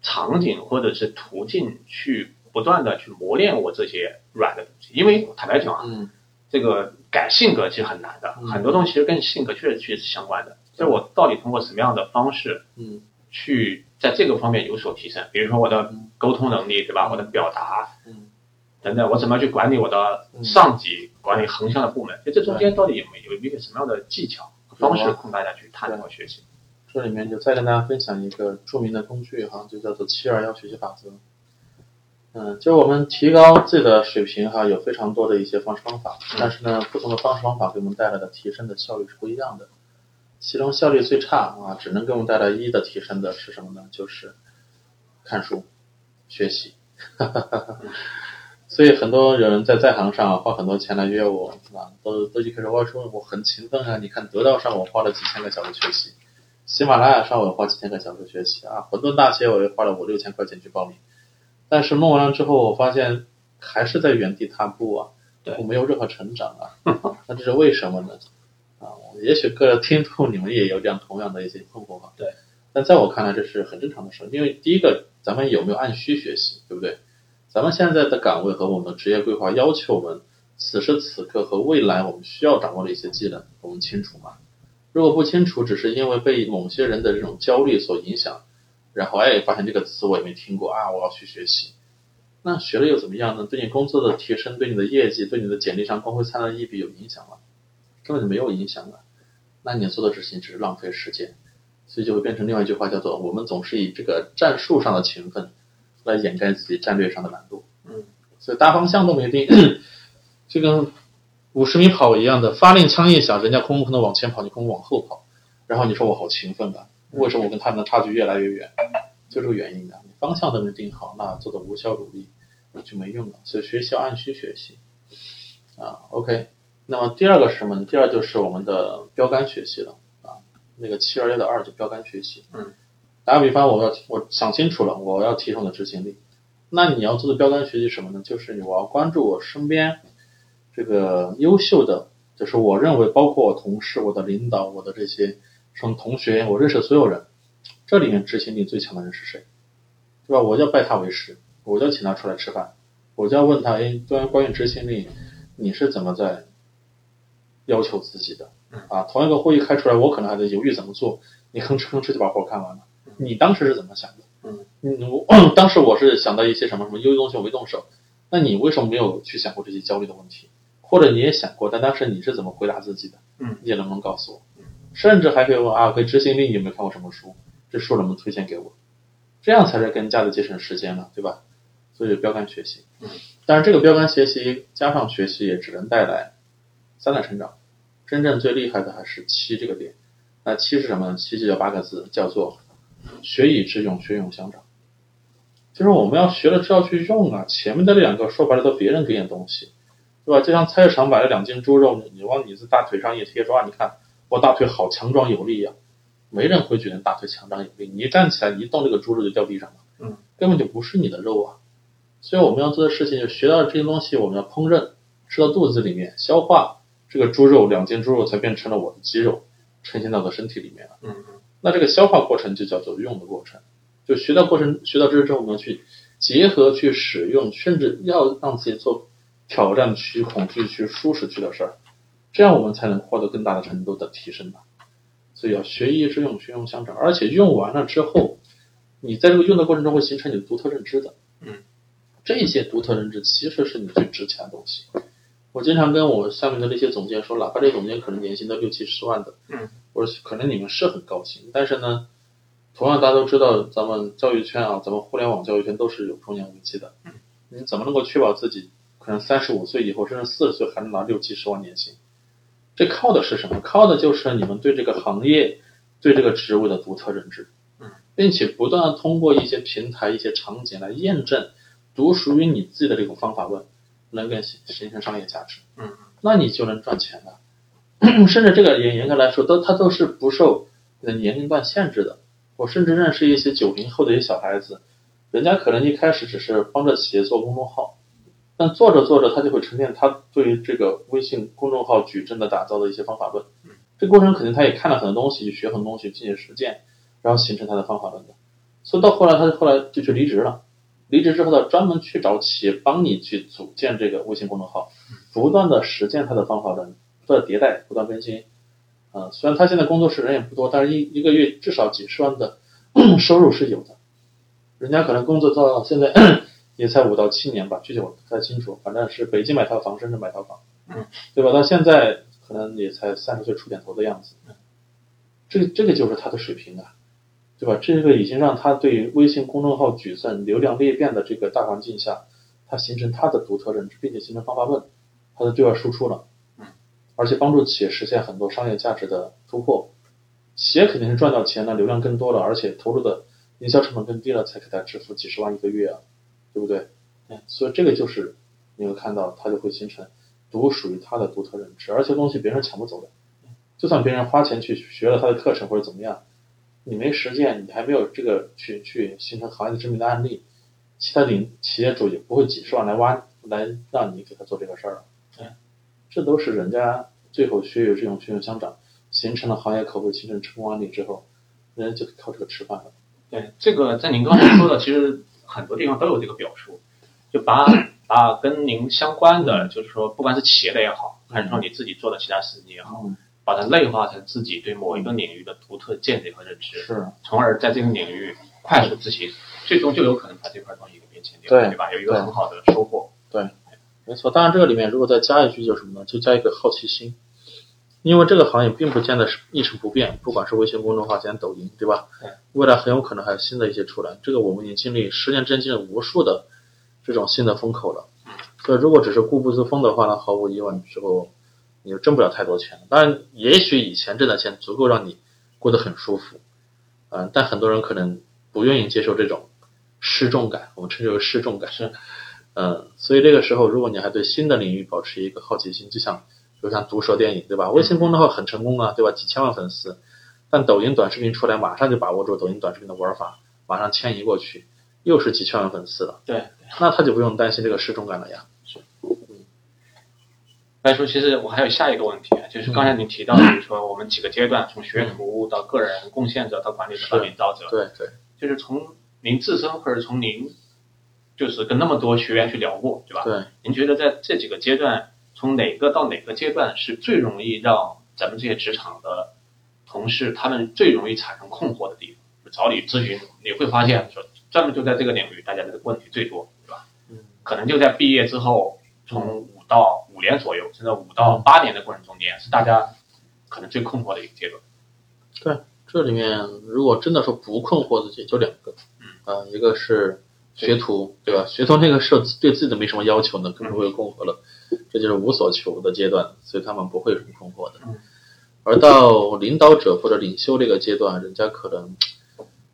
场景或者是途径去不断的去磨练我这些软的东西？因为坦白讲啊，嗯这个改性格其实很难的，嗯很多东西其实跟性格确实确实是相关的。就是我到底通过什么样的方式嗯去在这个方面有所提升？比如说我的嗯沟通能力，对吧？我的表达嗯等等，我怎么去管理我的嗯上级，管理横向的部门？就这中间到底有没有有一个什么样的技巧和方式供大家去探讨学习？这里面就再跟大家分享一个著名的工具哈，就叫做七二幺学习法则。嗯，就是我们提高自己的水平哈，有非常多的一些方式方法，但是呢，不同的方式方法给我们带来的提升的效率是不一样的。其中效率最差啊，只能给我们带来一的提升的是什么呢？就是看书、学习。[LAUGHS] 所以很多人在在行上花很多钱来约我，啊，都都一开始我说我很勤奋啊，你看得到上我花了几千个小时学习，喜马拉雅上我花几千个小时学习啊，混沌大学我也花了五六千块钱去报名，但是弄完了之后，我发现还是在原地踏步啊，我没有任何成长啊，[LAUGHS] 那这是为什么呢？啊，也许各位听众你们也有这样同样的一些困惑吧，对，但在我看来这是很正常的事，因为第一个咱们有没有按需学习，对不对？咱们现在的岗位和我们的职业规划要求我们此时此刻和未来我们需要掌握的一些技能，我们清楚吗？如果不清楚，只是因为被某些人的这种焦虑所影响，然后哎发现这个词我也没听过啊，我要去学习，那学了又怎么样呢？对你工作的提升、对你的业绩、对你的简历上光辉灿烂的一笔有影响吗？根本就没有影响啊！那你做的事情只是浪费时间，所以就会变成另外一句话，叫做我们总是以这个战术上的勤奋来掩盖自己战略上的懒惰。嗯，所以大方向都没定，就跟五十米跑一样的，发令枪一响，人家空不可能往前跑，你空往后跑，然后你说我好勤奋吧，为什么我跟他们的差距越来越远？就这个原因的，你方向都没定好，那做的无效努力就没用了。所以学习要按需学习啊。OK，那么第二个是什么呢？第二就是我们的标杆学习了啊，那个七二幺的二就标杆学习。嗯，打个比方，我要我想清楚了，我要提升的执行力。那你要做的标杆学习什么呢？就是我要关注我身边这个优秀的，就是我认为包括我同事、我的领导、我的这些什么同学，我认识的所有人，这里面执行力最强的人是谁？对吧？我就要拜他为师，我就要请他出来吃饭，我就要问他，哎，关于关于执行力，你是怎么在要求自己的？啊，同一个会议开出来，我可能还在犹豫怎么做，你吭哧吭哧就把活干完了，你当时是怎么想的？嗯，嗯，我 [CLEARS THROAT] 当时我是想到一些什么什么优秀东西我没动手，那你为什么没有去想过这些焦虑的问题？或者你也想过，但当时你是怎么回答自己的？嗯，你也能不能告诉我？甚至还可以问啊，对执行力你有没有看过什么书？这书能不能推荐给我？这样才是更加的节省时间了，对吧？所以标杆学习，嗯，但是这个标杆学习加上学习也只能带来三大成长，真正最厉害的还是七这个点。那七是什么呢？七就叫八个字，叫做学以致用，学用相长。就是我们要学了之后去用啊，前面的两个说白了都别人给你的东西，对吧？就像菜市场买了两斤猪肉，你你往你的大腿上一贴，说啊，你看我大腿好强壮有力呀、没人会觉得大腿强壮有力，你一站起来你一动，这个猪肉就掉地上了，嗯，根本就不是你的肉啊。所以我们要做的事情就是学到这些东西，我们要烹饪，吃到肚子里面，消化这个猪肉，两斤猪肉才变成了我的肌肉，呈现到我的身体里面了。嗯那这个消化过程就叫做用的过程，就学到过程，学到知识之后，我们要去结合去使用，甚至要让自己做挑战区、恐惧区、舒适区的事儿，这样我们才能获得更大的程度的提升吧。所以要学以致用，学用相长，而且用完了之后，你在这个用的过程中会形成你的独特认知的。嗯，这些独特认知其实是你最值钱的东西。我经常跟我下面的那些总监说，哪怕这总监可能年薪都六七十万的，嗯，我说可能你们是很高薪，但是呢，同样大家都知道，咱们教育圈啊，咱们互联网教育圈都是有中年危机的，嗯，你怎么能够确保自己可能三十五岁以后，甚至四十岁还能拿六七十万年薪？这靠的是什么？靠的就是你们对这个行业、对这个职务的独特认知，嗯，并且不断通过一些平台、一些场景来验证独属于你自己的这种方法论，能给形形成商业价值，嗯，那你就能赚钱了。甚至这个严严格来说，都它都是不受你的年龄段限制的。我甚至认识一些九零后的一些小孩子，人家可能一开始只是帮着企业做公众号，但做着做着，他就会沉淀他对于这个微信公众号矩阵的打造的一些方法论。这过程肯定他也看了很多东西，去学很多东西，进行实践，然后形成他的方法论的。所以到后来，他后来就去离职了。离职之后呢，专门去找企业帮你去组建这个微信公众号，不断的实践他的方法论，不断迭代，不断更新。啊，虽然他现在工作室人也不多，但是一一个月至少几十万的 [CLEARS THROAT] 收入是有的。人家可能工作到现在 [CLEARS THROAT] 也才五到七年吧，具体我不太清楚。反正是北京买套房，深圳买套房，嗯，对吧？到现在可能也才三十岁出点头的样子。这个这个就是他的水平啊。对吧？这个已经让他对微信公众号矩阵流量裂变的这个大环境下，他形成他的独特认知，并且形成方法论，他的对外输出了，而且帮助企业实现很多商业价值的突破。企业肯定是赚到钱了，流量更多了，而且投入的营销成本更低了，才给他支付几十万一个月啊，对不对？嗯，所以这个就是你会看到，他就会形成独属于他的独特认知，而且东西别人抢不走的，就算别人花钱去学了他的课程或者怎么样。你没实践，你还没有这个去去形成行业的知名的案例，其他领企业主也不会几十万来挖来让你给他做这个事儿了。嗯，这都是人家最后学有这种学有相长，形成了行业口碑，形成成功案例之后，人家就靠这个吃饭了。对，这个在您刚才说的，其实很多地方都有这个表述，就把把跟您相关的，就是说不管是企业的也好，还是说你自己做的其他事情也好。把它内化成自己对某一个领域的独特见解和认知，是，从而在这个领域快速自行，最终就有可能把这块东西给变现掉，对吧？有一个很好的收获。对，没错。当然，这个里面如果再加一句，就是什么呢？就加一个好奇心，因为这个行业并不见得是一成不变，不管是微信公众号，现在抖音，对吧？对。未来很有可能还有新的一些出来，这个我们已经经历十年之间经历无数的这种新的风口了。所以，如果只是固步自封的话呢，毫无疑问之后。你就挣不了太多钱，当然，也许以前挣的钱足够让你过得很舒服，嗯，但很多人可能不愿意接受这种失重感，我们称之为失重感，是，[LAUGHS] 嗯，所以这个时候，如果你还对新的领域保持一个好奇心，就像，比如像毒舌电影，对吧？微信公众号很成功啊，对吧？几千万粉丝，但抖音短视频出来，马上就把握住抖音短视频的玩法，马上迁移过去，又是几千万粉丝了，对，那他就不用担心这个失重感了呀。来说，其实我还有下一个问题，就是刚才您提到，就是说我们几个阶段，从学徒到个人贡献者到管理者到领导者，对对，就是从您自身或者从您，就是跟那么多学员去聊过，对吧？对。您觉得在这几个阶段，从哪个到哪个阶段是最容易让咱们这些职场的同事他们最容易产生困惑的地方？找你咨询，你会发现说，专门就在这个领域，大家的问题最多，对吧？嗯。可能就在毕业之后，从五到。五年左右，甚至五到八年的过程中间，是大家可能最困惑的一个阶段。对，这里面如果真的说不困惑的，也就两个，嗯啊，一个是学徒，对吧？学徒那个是对自己没什么要求的，更不会困惑了，这就是无所求的阶段，所以他们不会有什么困惑的。而到领导者或者领袖这个阶段，人家可能。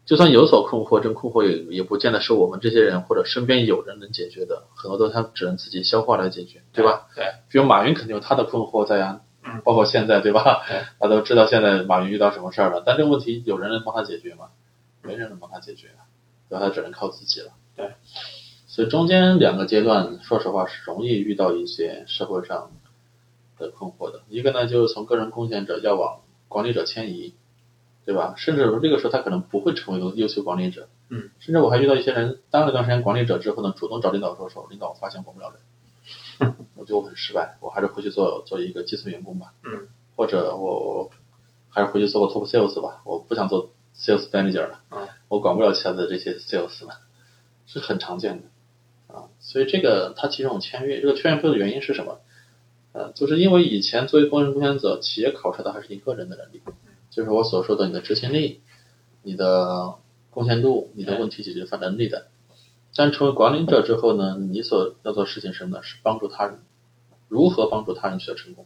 就算有所困惑，这困惑也也不见得是我们这些人或者身边有人能解决的，很多都他只能自己消化来解决，对吧？对。比如马云肯定有他的困惑在呀，包括现在，对吧？他都知道现在马云遇到什么事儿了，但这个问题有人能帮他解决吗？没人能帮他解决，对吧？他只能靠自己了。对。所以中间两个阶段，说实话是容易遇到一些社会上的困惑的。一个呢，就是从个人贡献者要往管理者迁移。对吧？甚至这个时候他可能不会成为优秀管理者。嗯。甚至我还遇到一些人当了一段时间管理者之后呢，主动找领导说：“说领导，我发现管不了人，我觉得我很失败，我还是回去做做一个基层员工吧。”嗯。或者我还是回去做个 top sales 吧，我不想做 sales manager 了。嗯。我管不了其他的这些 sales 了，是很常见的啊。所以这个他其实种签约，这个签约不的原因是什么？呃，就是因为以前作为工人贡献者，企业考察的还是一个人的能力。就是我所说的，你的执行力、你的贡献度、你的问题解决方能力的。但成为管理者之后呢，你所要做事情是什么呢？是帮助他人，如何帮助他人取得成功。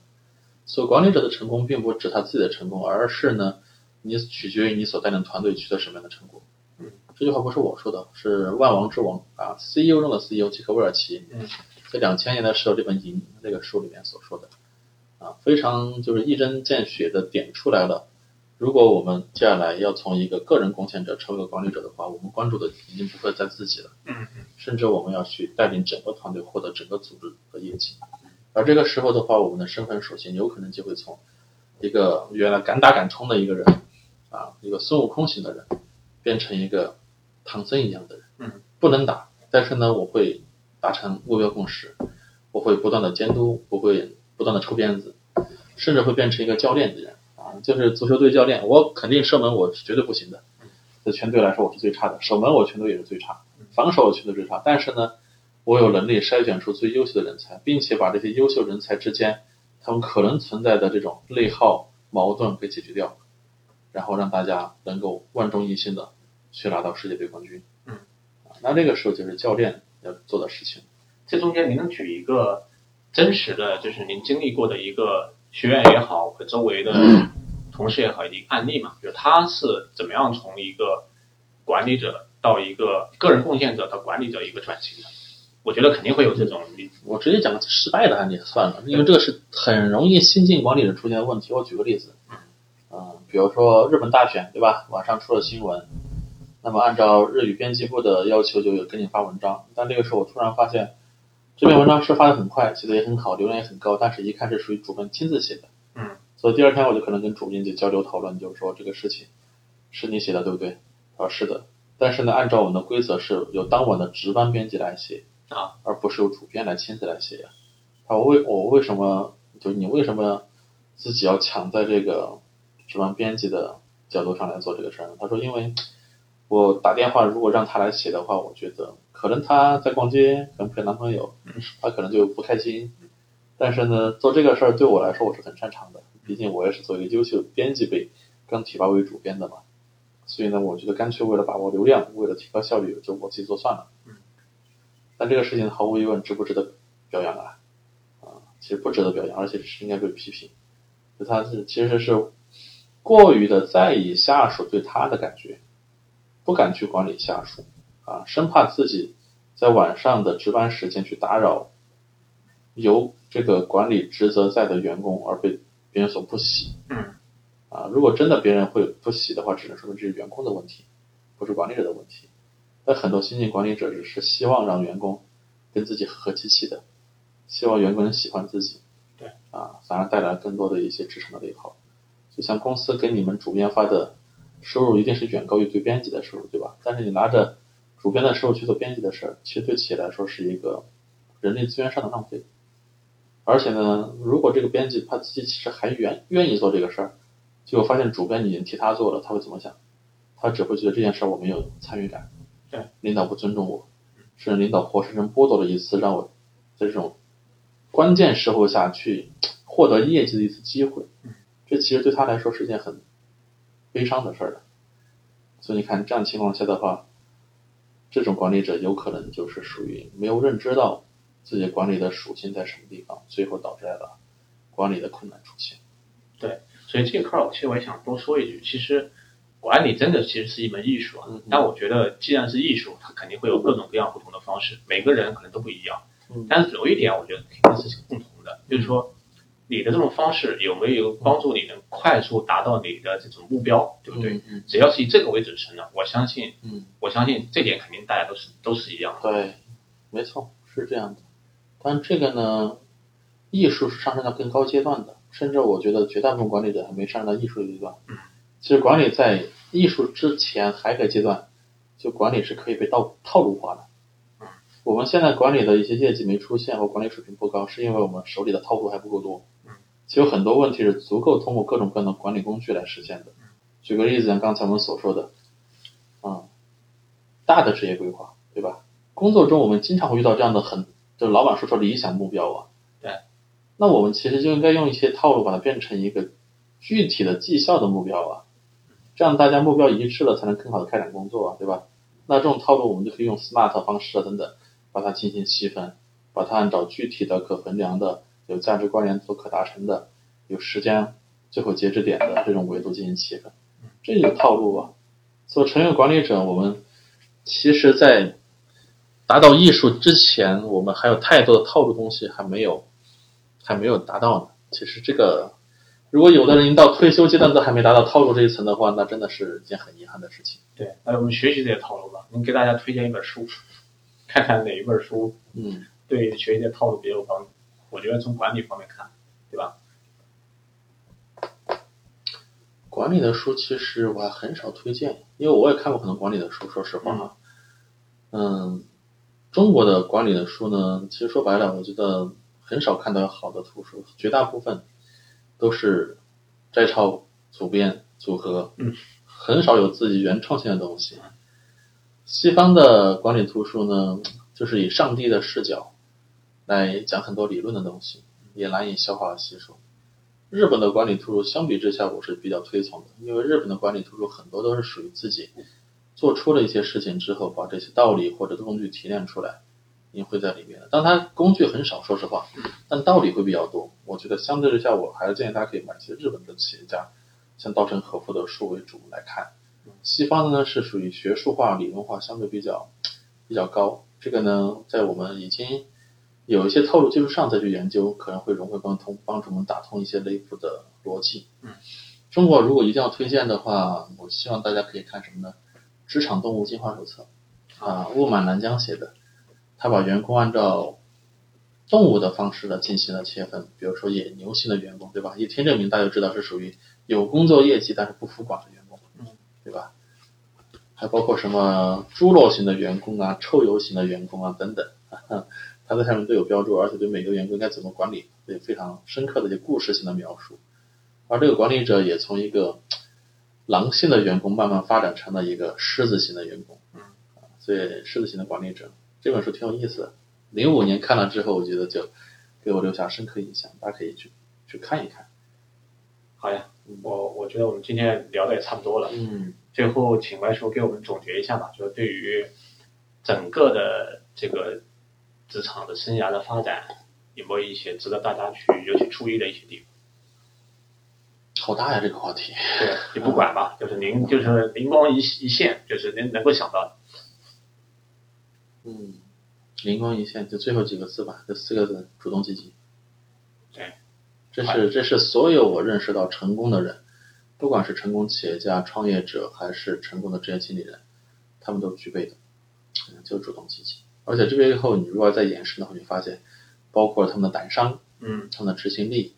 所以管理者的成功并不指他自己的成功，而是呢，你取决于你所带领团队取得什么样的成果。嗯，这句话不是我说的，是万王之王啊，CEO 中的 CEO 吉克威尔奇，在两千年的时候这本《赢》那个书里面所说的啊，非常就是一针见血的点出来了。如果我们接下来要从一个个人贡献者成为一个管理者的话，我们关注的已经不会在自己了，嗯嗯，甚至我们要去带领整个团队获得整个组织的业绩。而这个时候的话，我们的身份属性有可能就会从一个原来敢打敢冲的一个人，啊，一个孙悟空型的人，变成一个唐僧一样的人。嗯，不能打，但是呢，我会达成目标共识，我会不断的监督，我会不断的抽鞭子，甚至会变成一个教练的人啊，就是足球队教练。我肯定射门我是绝对不行的，在全队来说我是最差的，守门我全队也是最差，防守我全队最差。但是呢，我有能力筛选出最优秀的人才，并且把这些优秀人才之间他们可能存在的这种内耗矛盾给解决掉，然后让大家能够万众一心的去拿到世界杯冠军。嗯，啊，那这个时候就是教练要做的事情。这中间您能举一个真实的，就是您经历过的一个学员也好，和周围的同事也好，一个案例嘛？就是他是怎么样从一个管理者到一个个人贡献者到管理者一个转型的？我觉得肯定会有这种例子。我直接讲个失败的案例算了，因为这个是很容易新进管理者出现的问题。我举个例子，嗯、比如说日本大选，对吧？网上出了新闻，那么按照日语编辑部的要求，就有给你发文章。但这个时候我突然发现，这篇文章是发的很快，写的也很好，流量也很高，但是一看是属于主编亲自写的，嗯，所以第二天我就可能跟主编就交流讨论，就是说这个事情是你写的，对不对？他说是的，但是呢，按照我们的规则是由当晚的值班编辑来写。啊，而不是由主编来亲自来写呀。他说为我为什么就是你为什么自己要抢在这个值班编辑的角度上来做这个事儿呢？他说，因为我打电话如果让他来写的话，我觉得可能她在逛街，可能陪男朋友，她可能就不开心。但是呢，做这个事儿对我来说我是很擅长的，毕竟我也是做一个优秀编辑被刚提拔为主编的嘛。所以呢，我觉得干脆为了把握流量，为了提高效率，就我自己做算了。但这个事情毫无疑问值不值得表扬啊？啊，其实不值得表扬，而且是应该被批评。就他是其实是过于的在意下属对他的感觉，不敢去管理下属啊，生怕自己在晚上的值班时间去打扰由这个管理职责在的员工而被别人所不喜。嗯，啊，如果真的别人会不喜的话，只能说明这是员工的问题，不是管理者的问题。但很多新进管理者只是希望让员工跟自己和和气气的，希望员工能喜欢自己，对，啊，反而带来更多的一些职场的内耗。就像公司给你们主编发的收入一定是远高于对编辑的收入，对吧？但是你拿着主编的时候去做编辑的事儿，其实对企业来说是一个人力资源上的浪费。而且呢，如果这个编辑他自己其实还愿愿意做这个事儿，结果发现主编已经替他做了，他会怎么想？他只会觉得这件事儿我没有参与感。对，领导不尊重我，甚至领导活生生剥夺了一次让我在这种关键时候下去获得业绩的一次机会。这其实对他来说是一件很悲伤的事儿的。所以你看，这样情况下的话，这种管理者有可能就是属于没有认知到自己管理的属性在什么地方，最后导致了管理的困难出现。对，所以这块儿，其实我也想多说一句，其实管理真的其实是一门艺术啊嗯。但我觉得，既然是艺术，它肯定会有各种各样不同的方式，每个人可能都不一样。嗯但是有一点，我觉得肯定是共同的，就是说，你的这种方式有没有帮助你能快速达到你的这种目标，对不对？嗯只要是以这个为准绳的，我相信，嗯，我相信这点肯定大家都是都是一样的。对，没错，是这样的。但这个呢，艺术是上升到更高阶段的，甚至我觉得绝大部分管理者还没上升到艺术的阶段。嗯，其实管理在艺术之前还有个阶段，就管理是可以被套套路化的。嗯，我们现在管理的一些业绩没出现或管理水平不高，是因为我们手里的套路还不够多。嗯，其实有很多问题是足够通过各种各样的管理工具来实现的。举个例子，像刚才我们所说的，啊、大的职业规划，对吧？工作中我们经常会遇到这样的很，就是老板说说理想目标啊。对。那我们其实就应该用一些套路把它变成一个具体的绩效的目标啊，这样大家目标一致了，才能更好的开展工作啊，对吧？那这种套路我们就可以用 SMART 方式啊等等，把它进行细分，把它按照具体的、可衡量的、有价值关联度可达成的、有时间最后截止点的这种维度进行细分，这就是套路啊。做成员管理者，我们其实，在达到艺术之前，我们还有太多的套路东西还没有还没有达到呢。其实这个如果有的人到退休阶段都还没达到套路这一层的话，那真的是一件很遗憾的事情。对，那我们学习这些套路吧。您给大家推荐一本书，看看哪一本书嗯，对学习这套路比较有帮助。我觉得从管理方面看，对吧？管理的书其实我还很少推荐，因为我也看过很多管理的书，说实话哈。嗯，中国的管理的书呢，其实说白了，我觉得很少看到有好的图书，绝大部分都是摘抄、组编、组合，嗯，很少有自己原创性的东西。西方的管理图书呢，就是以上帝的视角来讲很多理论的东西，也难以消化吸收。日本的管理图书相比之下，我是比较推崇的，因为日本的管理图书很多都是属于自己做出了一些事情之后，把这些道理或者工具提炼出来，也会在里面的。但它工具很少，说实话，但道理会比较多。我觉得相对之下，我还是建议大家可以买一些日本的企业家，像稻盛和夫的书为主来看。西方的呢是属于学术化、理论化相对比较比较高，这个呢在我们已经。有一些套路技术上再去研究，可能会融会贯通，帮助我们打通一些内部的逻辑。嗯，中国如果一定要推荐的话，我希望大家可以看什么呢？《职场动物进化手册》啊，雾满南江写的，他把员工按照动物的方式呢进行了切分，比如说野牛型的员工，对吧？一听这名大家就知道是属于有工作业绩但是不服管的员工，嗯，对吧？还包括什么猪肉型的员工啊、臭油型的员工啊等等。它在上面都有标注，而且对每个员工应该怎么管理有非常深刻的一些故事性的描述。而这个管理者也从一个狼性的员工慢慢发展成了一个狮子型的员工。嗯，所以狮子型的管理者这本书挺有意思的。零五年看了之后，我觉得就给我留下深刻印象，大家可以去去看一看。好呀，我我觉得我们今天聊的也差不多了。嗯，最后请白叔给我们总结一下吧，就是对于整个的这个。职场的生涯的发展有没有一些值得大家去尤其注意的一些地方？好大呀，这个话题。对，你不管吧，就是您就是灵光一一现，就是您能够想到的。嗯，灵光一现就最后几个字吧，这四个字：主动积极。对，这是这是所有我认识到成功的人，不管是成功企业家、创业者，还是成功的职业经理人，他们都具备的，就主动积极。而且这边以后，你如果再延伸的话，你发现，包括他们的胆商，嗯，他们的执行力，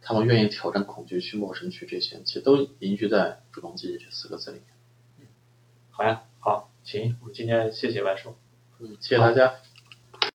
他们愿意挑战恐惧、去陌生去这些，其实都凝聚在主动积极这四个字里面。好呀，好，行，我们今天谢谢万叔，嗯，谢谢大家。